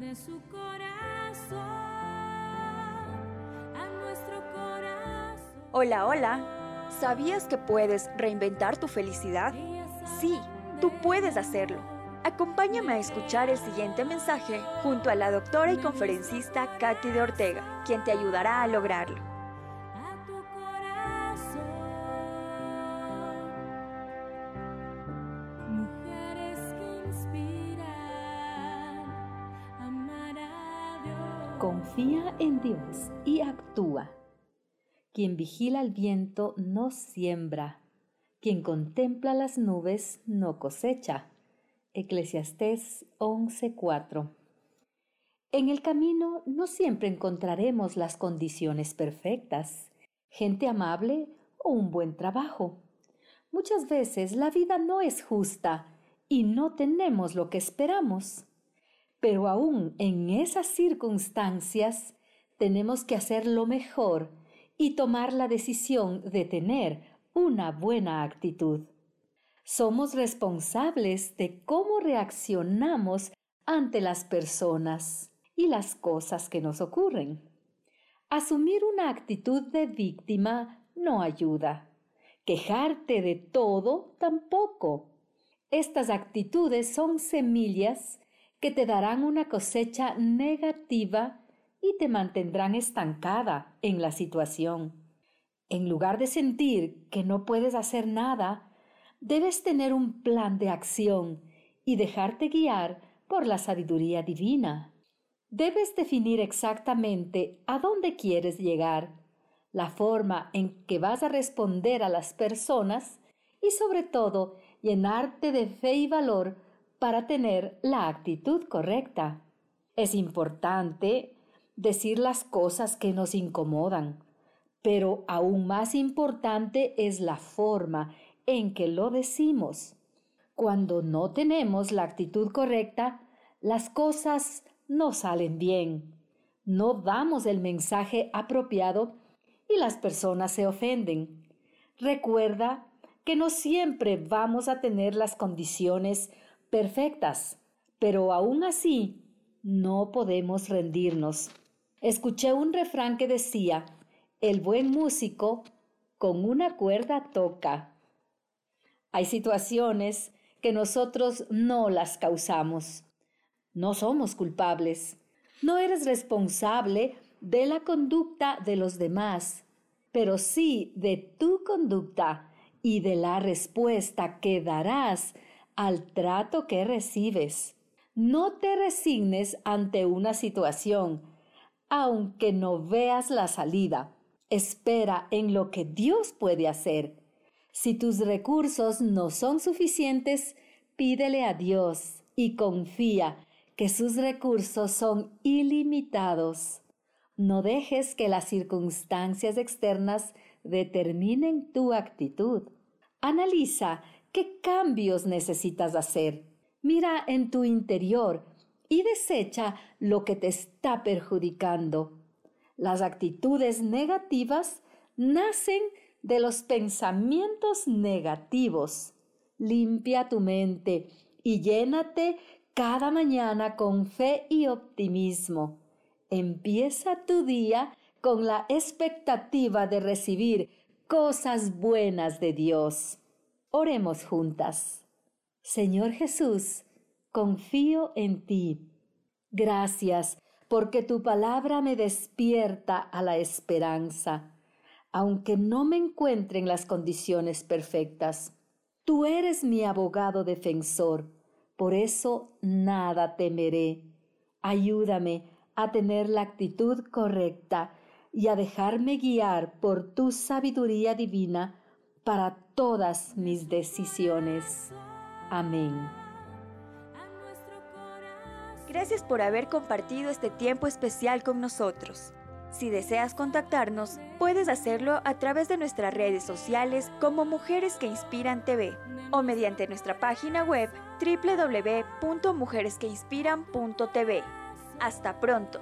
de su corazón a nuestro corazón. Hola, hola. ¿Sabías que puedes reinventar tu felicidad? Sí, tú puedes hacerlo. Acompáñame a escuchar el siguiente mensaje junto a la doctora y conferencista Katy de Ortega, quien te ayudará a lograrlo. Confía en Dios y actúa. Quien vigila el viento no siembra. Quien contempla las nubes no cosecha. Eclesiastés 11:4 En el camino no siempre encontraremos las condiciones perfectas, gente amable o un buen trabajo. Muchas veces la vida no es justa y no tenemos lo que esperamos. Pero aún en esas circunstancias tenemos que hacer lo mejor y tomar la decisión de tener una buena actitud. Somos responsables de cómo reaccionamos ante las personas y las cosas que nos ocurren. Asumir una actitud de víctima no ayuda. Quejarte de todo tampoco. Estas actitudes son semillas que te darán una cosecha negativa y te mantendrán estancada en la situación. En lugar de sentir que no puedes hacer nada, debes tener un plan de acción y dejarte guiar por la sabiduría divina. Debes definir exactamente a dónde quieres llegar, la forma en que vas a responder a las personas y sobre todo llenarte de fe y valor para tener la actitud correcta. Es importante decir las cosas que nos incomodan, pero aún más importante es la forma en que lo decimos. Cuando no tenemos la actitud correcta, las cosas no salen bien. No damos el mensaje apropiado y las personas se ofenden. Recuerda que no siempre vamos a tener las condiciones perfectas, pero aún así no podemos rendirnos. Escuché un refrán que decía, el buen músico con una cuerda toca. Hay situaciones que nosotros no las causamos. No somos culpables. No eres responsable de la conducta de los demás, pero sí de tu conducta y de la respuesta que darás al trato que recibes. No te resignes ante una situación, aunque no veas la salida. Espera en lo que Dios puede hacer. Si tus recursos no son suficientes, pídele a Dios y confía que sus recursos son ilimitados. No dejes que las circunstancias externas determinen tu actitud. Analiza qué cambios necesitas hacer. Mira en tu interior y desecha lo que te está perjudicando. Las actitudes negativas nacen de los pensamientos negativos. Limpia tu mente y llénate cada mañana con fe y optimismo. Empieza tu día con la expectativa de recibir cosas buenas de Dios. Oremos juntas. Señor Jesús, confío en ti. Gracias porque tu palabra me despierta a la esperanza, aunque no me encuentre en las condiciones perfectas. Tú eres mi abogado defensor, por eso nada temeré. Ayúdame a tener la actitud correcta y a dejarme guiar por tu sabiduría divina para todas mis decisiones. Amén. Gracias por haber compartido este tiempo especial con nosotros. Si deseas contactarnos, puedes hacerlo a través de nuestras redes sociales como Mujeres que Inspiran TV o mediante nuestra página web www.mujeresqueinspiran.tv. Hasta pronto.